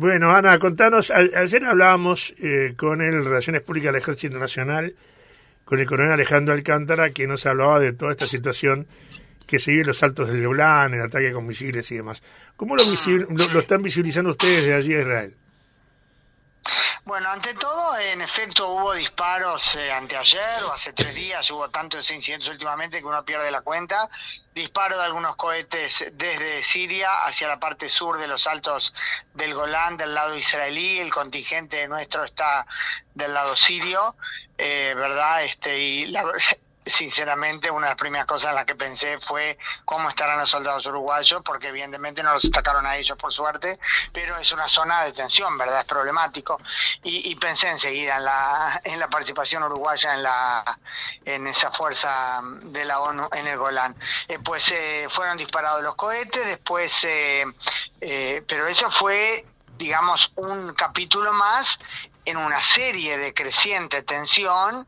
Bueno, Ana, contanos, ayer hablábamos eh, con el Relaciones Públicas del Ejército Nacional, con el coronel Alejandro Alcántara, que nos hablaba de toda esta situación que se vive los altos del Golán, el ataque con misiles y demás. ¿Cómo lo, lo, están visibilizando ustedes de allí a Israel? Bueno, ante todo, en efecto, hubo disparos eh, anteayer o hace tres días, hubo tantos incidentes últimamente que uno pierde la cuenta. Disparo de algunos cohetes desde Siria hacia la parte sur de los altos del Golán, del lado israelí. El contingente nuestro está del lado sirio, eh, ¿verdad? Este, y la, sinceramente, una de las primeras cosas en las que pensé fue cómo estarán los soldados uruguayos, porque evidentemente no los atacaron a ellos por suerte, pero es una zona de tensión, ¿verdad? Es problemático. Y, pensé enseguida en la, en la participación uruguaya en, la, en esa fuerza de la ONU en el Golán. Eh, pues eh, fueron disparados los cohetes, después, eh, pero eso fue digamos, un capítulo más en una serie de creciente tensión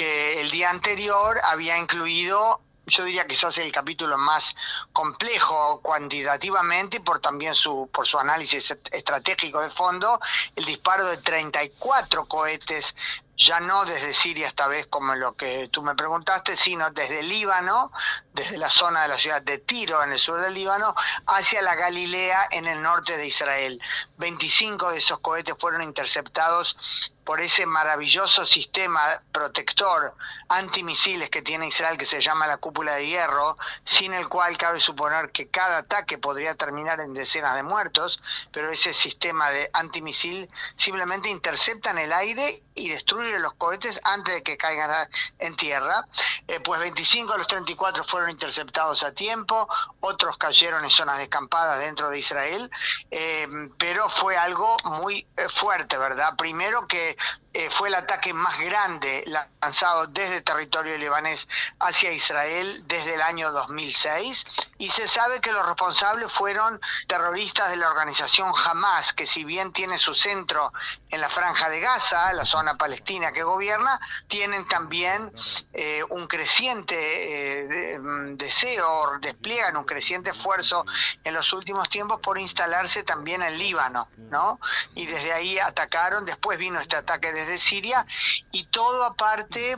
que el día anterior había incluido yo diría que quizás el capítulo más complejo cuantitativamente por también su, por su análisis estratégico de fondo, el disparo de 34 cohetes ya no desde Siria esta vez como lo que tú me preguntaste, sino desde Líbano, desde la zona de la ciudad de Tiro en el sur del Líbano, hacia la Galilea en el norte de Israel. 25 de esos cohetes fueron interceptados por ese maravilloso sistema protector antimisiles que tiene Israel que se llama la cúpula de hierro, sin el cual cabe suponer que cada ataque podría terminar en decenas de muertos, pero ese sistema de antimisil simplemente intercepta en el aire y destruye los cohetes antes de que caigan en tierra. Eh, pues 25 de los 34 fueron interceptados a tiempo, otros cayeron en zonas descampadas dentro de Israel, eh, pero fue algo muy eh, fuerte, ¿verdad? Primero que eh, fue el ataque más grande lanzado desde territorio libanés hacia Israel desde el año 2006 y se sabe que los responsables fueron terroristas de la organización Hamas, que si bien tiene su centro en la franja de Gaza, la zona palestina que gobierna, tienen también eh, un creciente eh, mm, deseo, despliegan un creciente esfuerzo en los últimos tiempos por instalarse también en Líbano, ¿no? Y desde ahí atacaron, después vino este ataque de de Siria y todo aparte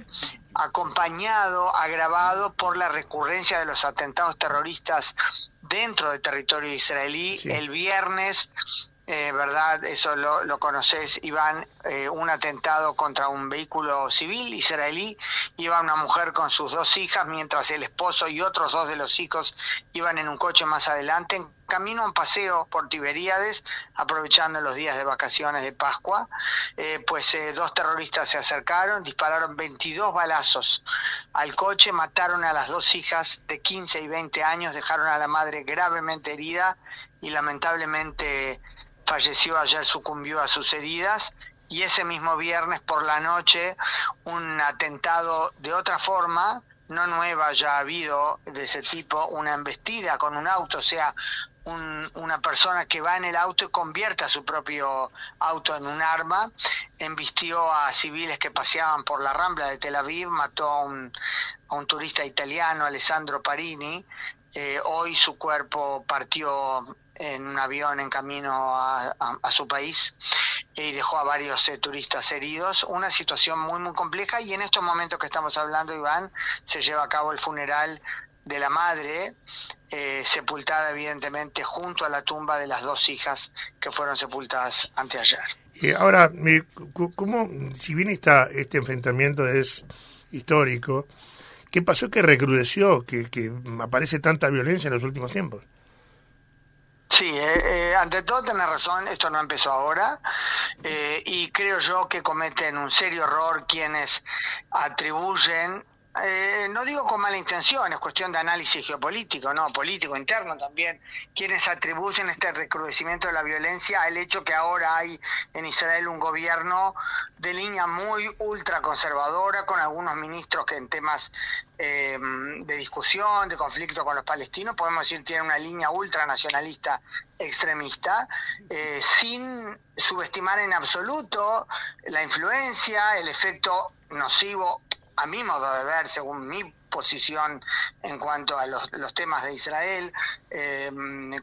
acompañado, agravado por la recurrencia de los atentados terroristas dentro del territorio israelí. El viernes eh, ¿verdad? Eso lo, conoces, Iván, eh, un atentado contra un vehículo civil israelí, iba una mujer con sus dos hijas, mientras el esposo y otros dos de los hijos iban en un coche más adelante, en camino a un paseo por Tiberíades, aprovechando los días de vacaciones de Pascua, eh, pues dos terroristas se acercaron, dispararon 22 balazos al coche, mataron a las dos hijas de 15 y 20 años, dejaron a la madre gravemente herida y lamentablemente falleció ayer, sucumbió a sus heridas y ese mismo viernes por la noche un atentado de otra forma, no nueva, ya ha habido de ese tipo, una embestida con un auto, o sea, una persona que va en el auto y convierte a su propio auto en un arma, embistió a civiles que paseaban por la rambla de Tel Aviv, mató a un, a un turista italiano, Alessandro Parini, eh, hoy su cuerpo partió en un avión en camino a, su país y dejó a varios eh, turistas heridos. Una situación muy, muy compleja y en estos momentos que estamos hablando, Iván, se lleva a cabo el funeral de la madre, eh, sepultada evidentemente junto a la tumba de las dos hijas que fueron sepultadas anteayer. Y ahora, ¿cómo, si bien está este enfrentamiento es histórico, qué pasó que recrudeció, que, que aparece tanta violencia en los últimos tiempos? Sí, eh, eh, ante todo tenés razón, esto no empezó ahora eh, y creo yo que cometen un serio error quienes atribuyen eh, no digo con mala intención, es cuestión de análisis geopolítico, no, político, interno también, quienes atribuyen este recrudecimiento de la violencia al hecho que ahora hay en Israel un gobierno de línea muy ultraconservadora, con algunos ministros que en temas eh, de discusión, de conflicto con los palestinos, podemos decir tienen una línea ultranacionalista extremista, eh, sin subestimar en absoluto la influencia, el efecto nocivo a mi modo de ver, según mi posición en cuanto a los, temas de Israel, eh,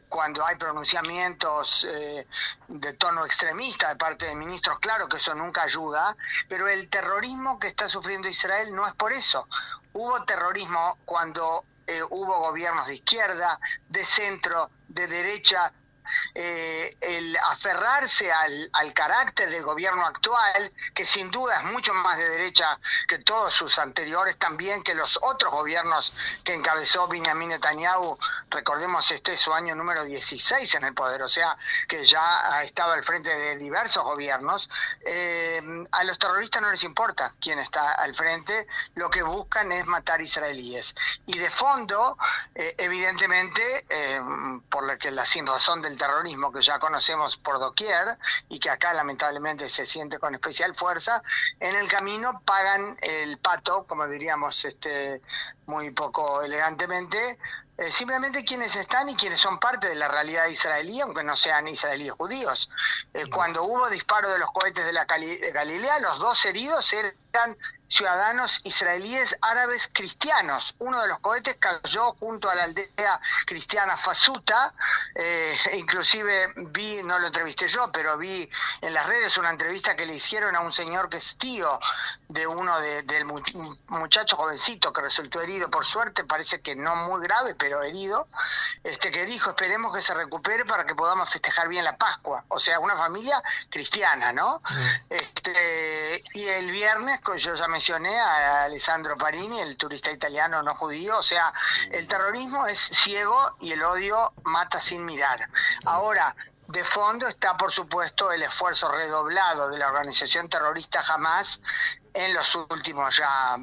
cuando hay pronunciamientos eh, de tono extremista de parte de ministros, claro que eso nunca ayuda, pero el terrorismo que está sufriendo Israel no es por eso. Hubo terrorismo cuando eh, hubo gobiernos de izquierda, de centro, de derecha, eh, el aferrarse al, al, carácter del gobierno actual, que sin duda es mucho más de derecha que todos sus anteriores, también que los otros gobiernos que encabezó Benjamin Netanyahu, recordemos este es su año número 16 en el poder, o sea que ya estaba al frente de diversos gobiernos, eh, a los terroristas no les importa quién está al frente, lo que buscan es matar israelíes. Y de fondo, eh, evidentemente, por lo que la sin razón del terrorismo que ya conocemos por doquier y que acá lamentablemente se siente con especial fuerza, en el camino pagan el pato, como diríamos este, muy poco elegantemente, eh, simplemente quienes están y quienes son parte de la realidad israelí, aunque no sean israelíes judíos. Eh, cuando hubo disparo de los cohetes de la de Galilea, los dos heridos eran ciudadanos israelíes árabes cristianos. Uno de los cohetes cayó junto a la aldea cristiana Fasuta, eh, inclusive vi, no lo entrevisté yo, pero vi en las redes una entrevista que le hicieron a un señor que es tío de uno de, del muchacho jovencito que resultó herido, por suerte, parece que no muy grave, pero herido, este que dijo, esperemos que se recupere para que podamos festejar bien la Pascua. O sea, una familia cristiana, ¿no? Este, y el viernes, yo ya me mencioné a Alessandro Parini, el turista italiano no judío, o sea, el terrorismo es ciego y el odio mata sin mirar. Ahora, de fondo está, por supuesto, el esfuerzo redoblado de la organización terrorista Hamas en los últimos ya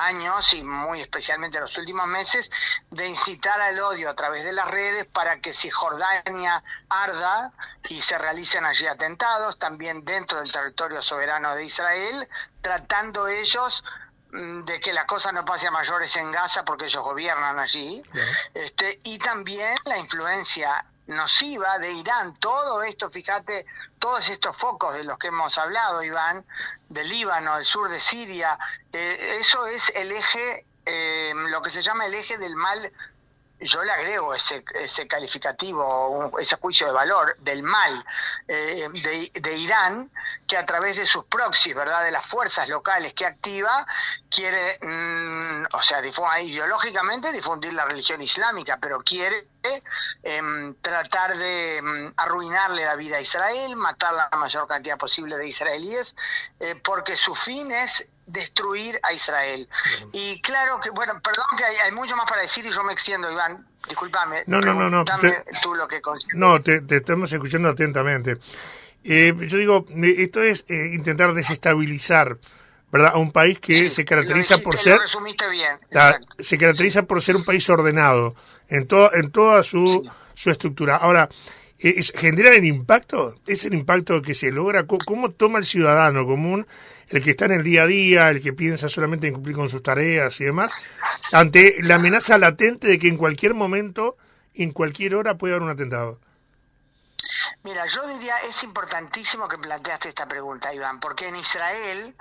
años y muy especialmente los últimos meses de incitar al odio a través de las redes para que si Jordania arda y se realicen allí atentados, también dentro del territorio soberano de Israel, tratando ellos mm, de que la cosa no pase a mayores en Gaza porque ellos gobiernan allí, este, y también la influencia nociva de Irán. Todo esto, fíjate, todos estos focos de los que hemos hablado, Iván, del Líbano, el sur de Siria, eh, eso es el eje, eh, lo que se llama el eje del mal yo le agrego ese, ese calificativo, ese juicio de valor del mal eh, de, Irán, que a través de sus proxies, ¿verdad?, de las fuerzas locales que activa, quiere, mm, o sea, ideológicamente difundir la religión islámica, pero quiere em, tratar de em, arruinarle la vida a Israel, matar la mayor cantidad posible de israelíes, eh, porque su fin es destruir a Israel. Y claro que, bueno, perdón que hay, mucho más para decir y yo me extiendo, Iván. Disculpame. No, no, no, no. tú lo que No, te, estamos escuchando atentamente. Eh, yo digo, eh, esto es eh, intentar desestabilizar, ¿verdad? A un país que se caracteriza por ser. bien. se caracteriza por ser un país ordenado en, todo, en toda su, su estructura. Ahora, ¿genera el impacto? ¿Es el impacto que se logra? ¿Cómo toma el ciudadano común el que está en el día a día, el que piensa solamente en cumplir con sus tareas y demás, ante la amenaza latente de que en cualquier momento, en cualquier hora puede haber un atentado. Mira, yo diría, es importantísimo que planteaste esta pregunta, Iván, porque en Israel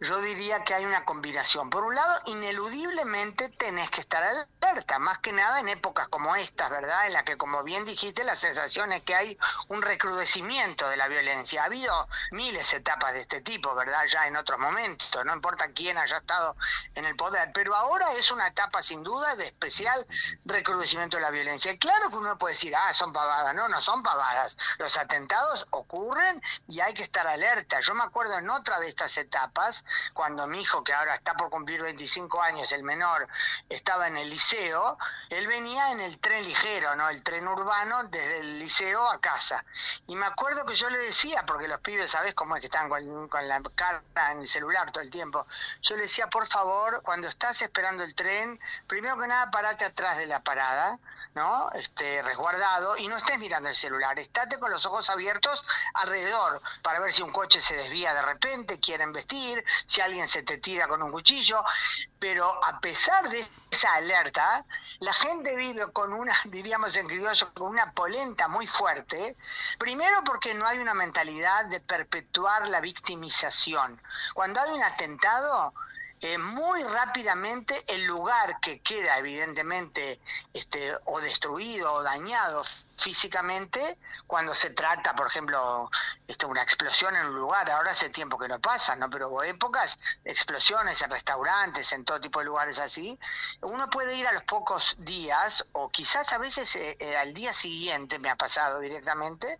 yo diría que hay una combinación. Por un lado, ineludiblemente tenés que estar más que nada en épocas como estas, ¿verdad? En la que, como bien dijiste, la sensación es que hay un recrudecimiento de la violencia. Ha habido miles de etapas de este tipo, ¿verdad? Ya en otros momentos, no importa quién haya estado en el poder, pero ahora es una etapa sin duda de especial recrudecimiento de la violencia. Y claro que uno puede decir, ah, son pavadas, no, no son pavadas. Los atentados ocurren y hay que estar alerta. Yo me acuerdo en otra de estas etapas, cuando mi hijo, que ahora está por cumplir 25 años, el menor, estaba en el liceo, él venía en el tren ligero, ¿no? El tren urbano desde el liceo a casa. Y me acuerdo que yo le decía, porque los pibes, ¿sabes cómo es que están con, la cara en el celular todo el tiempo? Yo le decía, por favor, cuando estás esperando el tren, primero que nada, parate atrás de la parada, ¿no? Este, resguardado, y no estés mirando el celular, estate con los ojos abiertos alrededor para ver si un coche se desvía de repente, quieren vestir, si alguien se te tira con un cuchillo, pero a pesar de esa alerta, la gente vive con una, diríamos en criollo, con una polenta muy fuerte, primero porque no hay una mentalidad de perpetuar la victimización. Cuando hay un atentado, eh, muy rápidamente el lugar que queda evidentemente este, o destruido o dañado físicamente cuando se trata, por ejemplo, este, una explosión en un lugar. Ahora hace tiempo que no pasa, ¿no? Pero hubo épocas, explosiones en restaurantes, en todo tipo de lugares así. Uno puede ir a los pocos días o quizás a veces eh, eh, al día siguiente, me ha pasado directamente,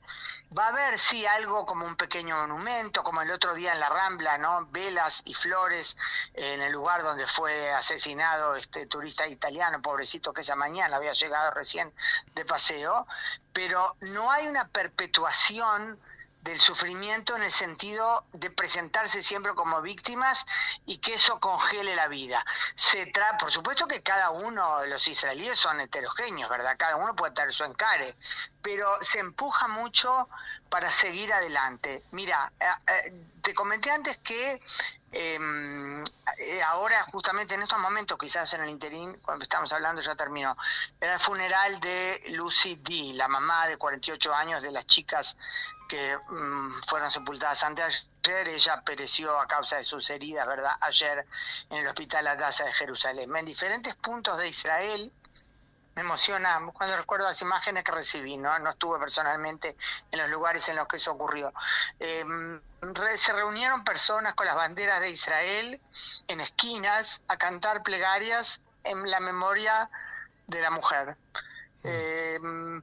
va a haber sí algo como un pequeño monumento, como el otro día en la Rambla, ¿no? Velas y flores en el lugar donde fue asesinado este turista italiano, pobrecito que esa mañana había llegado recién de paseo pero no hay una perpetuación del sufrimiento en el sentido de presentarse siempre como víctimas y que eso congele la vida. Se tra por supuesto que cada uno de los israelíes son heterogéneos, ¿verdad? Cada uno puede tener su encare, pero se empuja mucho para seguir adelante. Mira, eh, eh, te comenté antes que eh, ahora justamente en estos momentos, quizás en el interín, cuando estamos hablando ya terminó, era el funeral de Lucy D., la mamá de 48 años de las chicas que mm, fueron sepultadas antes ayer. Ella pereció a causa de sus heridas, ¿verdad? Ayer en el hospital Adasa de Jerusalén. En diferentes puntos de Israel, me emociona cuando recuerdo las imágenes que recibí, ¿no? No estuve personalmente en los lugares en los que eso ocurrió. Em, se reunieron personas con las banderas de Israel en esquinas a cantar plegarias en la memoria de la mujer. Eh,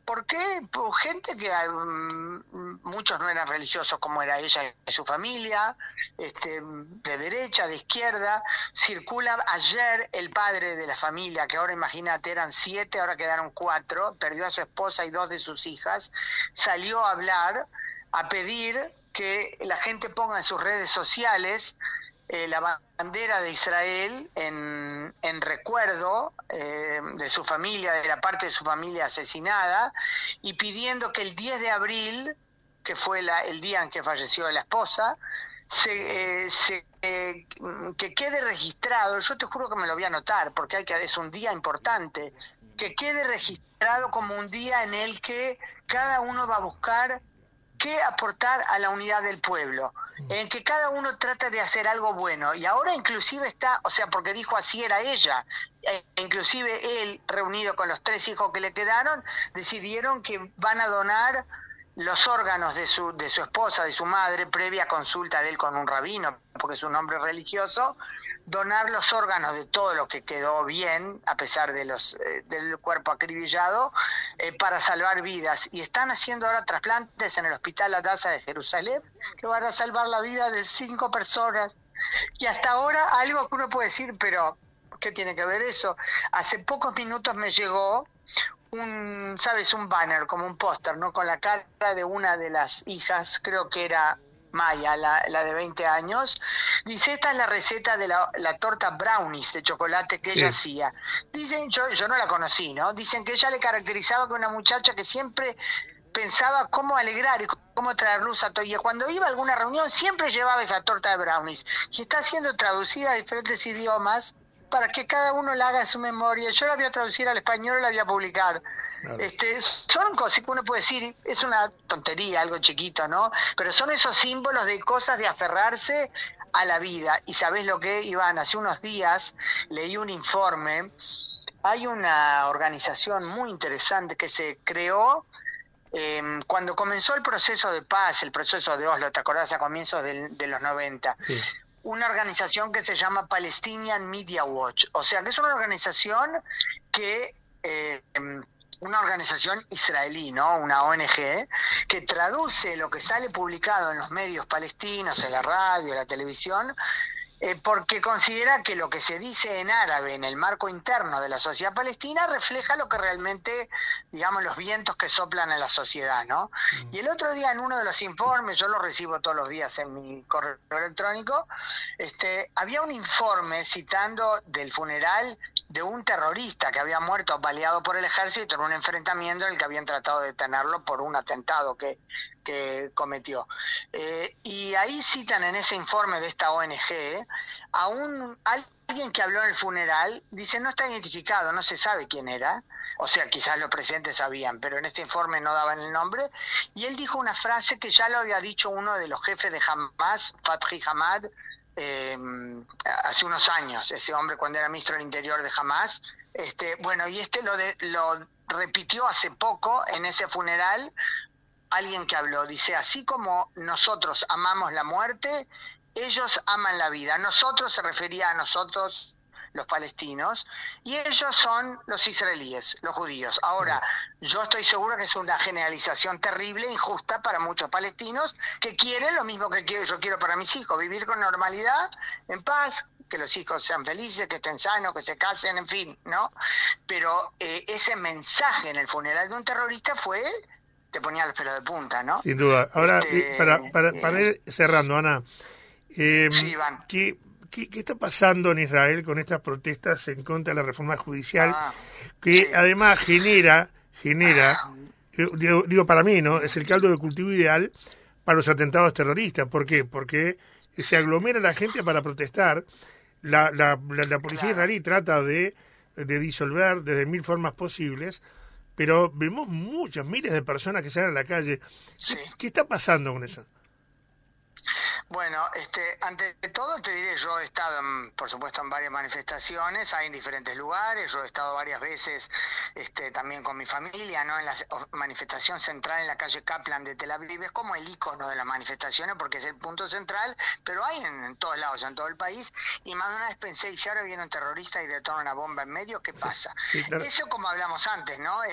¿Por qué? Gente que mm, muchos no eran religiosos como era ella y su familia, este, de derecha, de izquierda. Circula ayer el padre de la familia, que ahora imagínate eran siete, ahora quedaron cuatro, perdió a su esposa y dos de sus hijas, salió a hablar, a pedir que la gente ponga en sus redes sociales eh, la bandera de Israel en, en recuerdo eh, de su familia, de la parte de su familia asesinada, y pidiendo que el 10 de abril, que fue la, el día en que falleció la esposa, se, eh, que quede registrado, yo te juro que me lo voy a anotar, porque hay que, es un día importante, que quede registrado como un día en el que cada uno va a buscar qué aportar a la unidad del pueblo, en que cada uno trata de hacer algo bueno. Y ahora inclusive está, o sea, porque dijo así era ella, e inclusive él, reunido con los tres hijos que le quedaron, decidieron que van a donar los órganos de su, de su esposa, de su madre, previa consulta de él con un rabino, porque es un hombre religioso, donar los órganos de todo lo que quedó bien, a pesar de los, eh, del cuerpo acribillado, eh, para salvar vidas. Y están haciendo ahora trasplantes en el Hospital Adasa de Jerusalén, que van a salvar la vida de cinco personas. Y hasta ahora, algo que uno puede decir, pero ¿qué tiene que ver eso? Hace pocos minutos me llegó un, ¿sabes? Un banner, como un póster, ¿no? Con la cara de una de las hijas, creo que era Maya, la, la de 20 años. Dice, esta es la receta de la, la torta brownies de chocolate que ella hacía. Dicen, yo, yo no la conocí, ¿no? Dicen que ella le caracterizaba como una muchacha que siempre pensaba cómo alegrar y cómo traer luz a todo. Y cuando iba a alguna reunión siempre llevaba esa torta de brownies. Y está siendo traducida a diferentes idiomas para que cada uno la haga a su memoria. Yo la voy a traducir al español y la voy a publicar. Este, son cosas que uno puede decir, es una tontería, algo chiquito, ¿no? Pero son esos símbolos de cosas de aferrarse a la vida. Y sabes lo que, Iván, hace unos días leí un informe. Hay una organización muy interesante que se creó eh, cuando comenzó el proceso de paz, el proceso de Oslo, ¿te acordás? A comienzos de los 90. Sí una organización que se llama Palestinian Media Watch. O sea, que es una organización que... Eh, una organización israelí, ¿no? Una ONG, que traduce lo que sale publicado en los medios palestinos, en la radio, en la televisión, eh, porque considera que lo que se dice en árabe en el marco interno de la sociedad palestina refleja lo que realmente, digamos, los vientos que soplan en la sociedad, ¿no? Mm. Y el otro día en uno de los informes, yo lo recibo todos los días en mi correo electrónico, este, había un informe citando del funeral de un terrorista que había muerto apaleado por el ejército en un enfrentamiento en el que habían tratado de detenerlo por un atentado que, que cometió. Eh, y ahí citan en ese informe de esta ONG a un alguien que habló en el funeral, dice no está identificado, no se sabe quién era, o sea, quizás los presentes sabían, pero en este informe no daban el nombre, y él dijo una frase que ya lo había dicho uno de los jefes de Hamas, Fatri Hamad, eh, hace unos años, ese hombre cuando era ministro del Interior de Hamas. Este, bueno, y este lo, de, lo repitió hace poco en ese funeral alguien que habló, dice, así como nosotros amamos la muerte, ellos aman la vida. Nosotros se refería a nosotros los palestinos, y ellos son los israelíes, los judíos. Ahora, yo estoy seguro que es una generalización terrible, injusta para muchos palestinos que quieren lo mismo que quiero, yo quiero para mis hijos, vivir con normalidad, en paz, que los hijos sean felices, que estén sanos, que se casen, en fin, ¿no? Pero eh, ese mensaje en el funeral de un terrorista fue te ponía los pelos de punta, ¿no? Sin duda. Ahora, este, para, para, para ir cerrando, Ana, eh, ¿qué, qué, está pasando en Israel con estas protestas en contra de la reforma judicial? Ah, que además genera, genera, ah. digo, para mí, ¿no? Es el caldo de cultivo ideal para los atentados terroristas. ¿Por qué? Porque se aglomera la gente para protestar. La, la, la, policía israelí trata de, de disolver desde mil formas posibles pero vemos muchas, miles de personas que salen a la calle. ¿Qué está pasando con eso? Bueno, este, ante todo te diré, yo he estado, por supuesto, en varias manifestaciones, hay en diferentes lugares, yo he estado varias veces este, también con mi familia, ¿no? En la manifestación central en la calle Kaplan de Tel Aviv, es como el icono de las manifestaciones porque es el punto central, pero hay en, todos lados, en todo el país, y más de una vez pensé, y si ahora viene un terrorista y detona una bomba en medio, ¿qué pasa? Eso como hablamos antes, ¿no? Eh,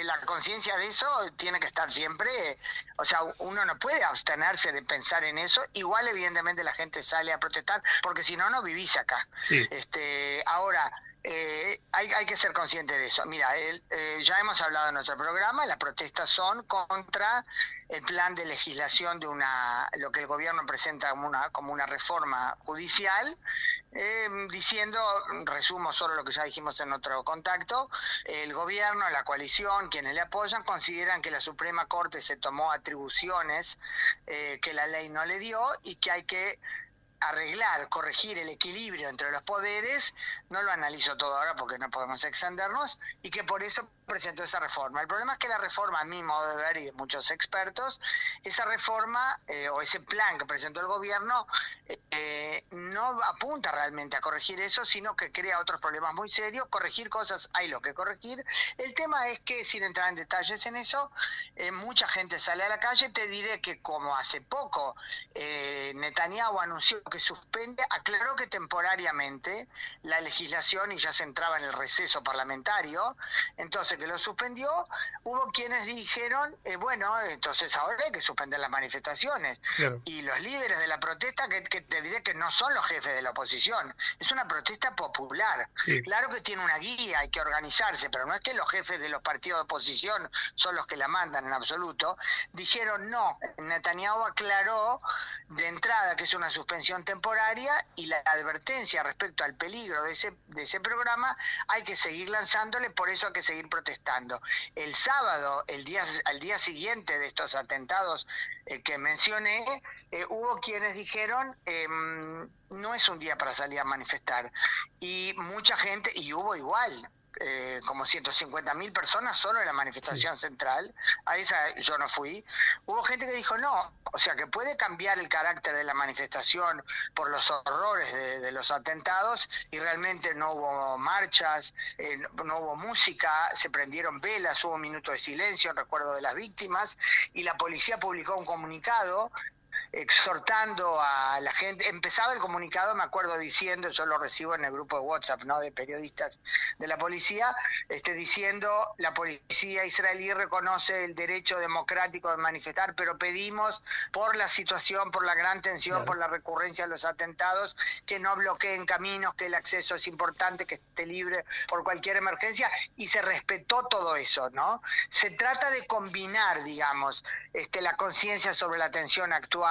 eh, la conciencia de eso tiene que estar siempre, o sea, uno no puede abstenerse de pensar en eso, igual evidentemente la gente sale a protestar, porque si no, no vivís acá. Este, ahora, eh, hay, hay, que ser consciente de eso. Mira, eh, ya hemos hablado en nuestro programa, las protestas son contra el plan de legislación de una, lo que el gobierno presenta como una, como una reforma judicial, eh, diciendo, resumo solo lo que ya dijimos en otro contacto, el gobierno, la coalición, quienes le apoyan, consideran que la Suprema Corte se tomó atribuciones que la ley no le dio y que hay que arreglar, corregir el equilibrio entre los poderes, no lo analizo todo ahora porque no podemos extendernos, y que por eso presentó esa reforma. El problema es que la reforma, a mi modo de ver y de muchos expertos, esa reforma eh, o ese plan que presentó el gobierno eh, no apunta realmente a corregir eso, sino que crea otros problemas muy serios. Corregir cosas hay lo que corregir. El tema es que, sin entrar en detalles en eso, eh, mucha gente sale a la calle. Te diré que como hace poco Netanyahu anunció que suspende, aclaró que temporariamente la legislación y ya se entraba en el receso parlamentario, entonces que lo suspendió, hubo quienes dijeron, eh, bueno, entonces ahora hay que suspender las manifestaciones. Y los líderes de la protesta, que, te diré que no son los jefes de la oposición, es una protesta popular. Claro que tiene una guía, hay que organizarse, pero no es que los jefes de los partidos de oposición son los que la mandan en absoluto. Dijeron, no, Netanyahu aclaró de entrada que es una suspensión temporaria y la advertencia respecto al peligro de ese, de ese programa hay que seguir lanzándole, por eso hay que seguir protestando. El sábado, el día, al día siguiente de estos atentados eh, que mencioné, eh, hubo quienes dijeron, em, no es un día para salir a manifestar. Y mucha gente, y hubo igual, eh, como 150 mil personas solo en la manifestación central, a esa yo no fui, hubo gente que dijo no, o sea que puede cambiar el carácter de la manifestación por los horrores de, los atentados y realmente no hubo marchas, eh, no, hubo música, se prendieron velas, hubo un minuto de silencio en recuerdo de las víctimas y la policía publicó un comunicado exhortando a la gente. Empezaba el comunicado, me acuerdo diciendo, yo lo recibo en el grupo de WhatsApp, ¿no? De periodistas de la policía, este, diciendo la policía israelí reconoce el derecho democrático de manifestar, pero pedimos por la situación, por la gran tensión, por la recurrencia de los atentados, que no bloqueen caminos, que el acceso es importante, que esté libre por cualquier emergencia, y se respetó todo eso, ¿no? Se trata de combinar, digamos, este, la conciencia sobre la tensión actual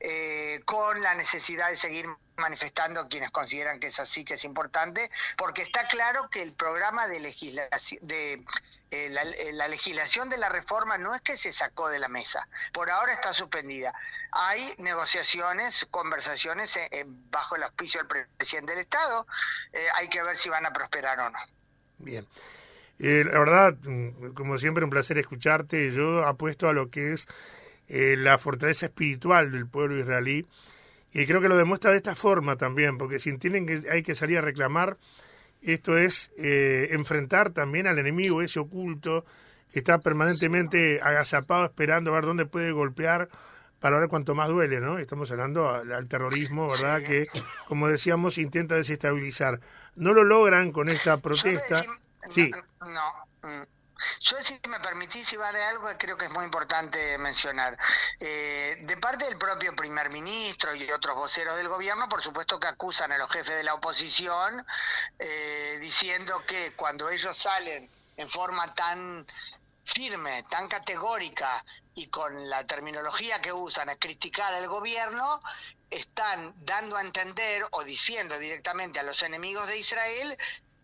eh, con la necesidad de seguir manifestando quienes consideran que es así, que es importante, porque está claro que el programa de legislación, de eh, eh, la, legislación de la reforma no es que se sacó de la mesa, por ahora está suspendida. Hay negociaciones, conversaciones bajo el auspicio del presidente del Estado, hay que ver si van a prosperar o no. Bien. la verdad, mm, como siempre, un placer escucharte. Yo apuesto a lo que es eh, la fortaleza espiritual del pueblo israelí Y creo que lo demuestra de esta forma también, porque si tienen que hay que salir a reclamar, esto es eh, enfrentar también al enemigo ese oculto que está permanentemente agazapado esperando a ver dónde puede golpear para ver cuánto más duele, ¿no? Estamos hablando al, terrorismo, ¿verdad? Que, como decíamos, intenta desestabilizar. No lo logran con esta protesta. sí. No, mm, yo, si me permitís, Iván, algo que creo que es muy importante mencionar. Eh, de parte del propio primer ministro y otros voceros del gobierno, por supuesto que acusan a los jefes de la oposición, eh, diciendo que cuando ellos salen en forma tan firme, tan categórica y con la terminología que usan a criticar al gobierno, están dando a entender o diciendo directamente a los enemigos de Israel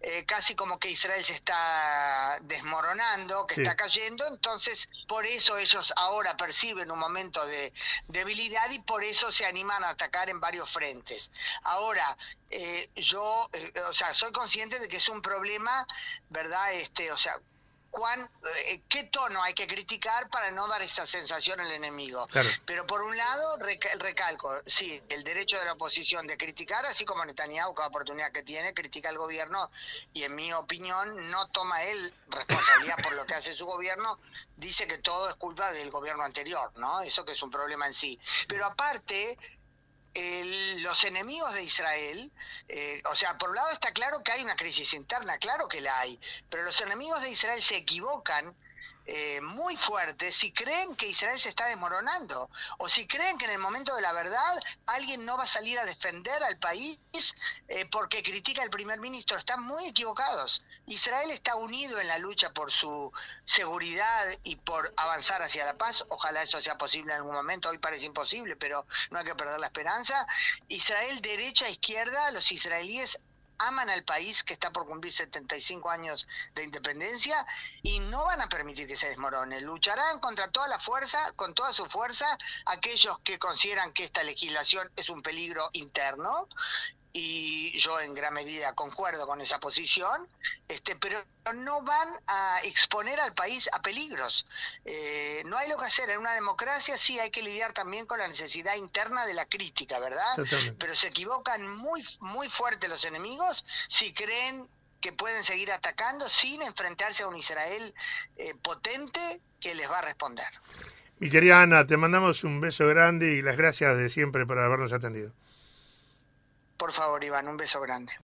eh, casi como que Israel se está desmoronando, que está cayendo, entonces por eso ellos ahora perciben un momento de debilidad y por eso se animan a atacar en varios frentes. Ahora, eh, yo, eh, o sea, soy consciente de que es un problema, ¿verdad? Este, o sea, cuán, eh, qué tono hay que criticar para no dar esa sensación al enemigo. Pero por un lado, recalco, sí, el derecho de la oposición de criticar, así como Netanyahu, cada oportunidad que tiene, critica al gobierno y en mi opinión no toma él responsabilidad por lo que hace su gobierno, dice que todo es culpa del gobierno anterior, ¿no? Eso que es un problema en sí. Pero aparte, los enemigos de Israel, eh, o sea, por un lado está claro que hay una crisis interna, claro que la hay, pero los enemigos de Israel se equivocan eh, muy fuerte si creen que Israel se está desmoronando o si creen que en el momento de la verdad alguien no va a salir a defender al país eh, porque critica al primer ministro. Están muy equivocados. Israel está unido en la lucha por su seguridad y por avanzar hacia la paz. Ojalá eso sea posible en algún momento. Hoy parece imposible, pero no hay que perder la esperanza. Israel derecha, izquierda, los israelíes aman al país que está por cumplir 75 años de independencia y no van a permitir que se desmorone. Lucharán contra toda la fuerza, con toda su fuerza, aquellos que consideran que esta legislación es un peligro interno y yo en gran medida concuerdo con esa posición, este, pero no van a exponer al país a peligros. Eh, no hay lo que hacer. En una democracia sí hay que lidiar también con la necesidad interna de la crítica, ¿verdad? Pero se equivocan muy, muy fuerte los enemigos si creen que pueden seguir atacando sin enfrentarse a un Israel eh, potente que les va a responder. Mi querida Ana, te mandamos un beso grande y las gracias de siempre por habernos atendido. Por favor, Iván, un beso grande.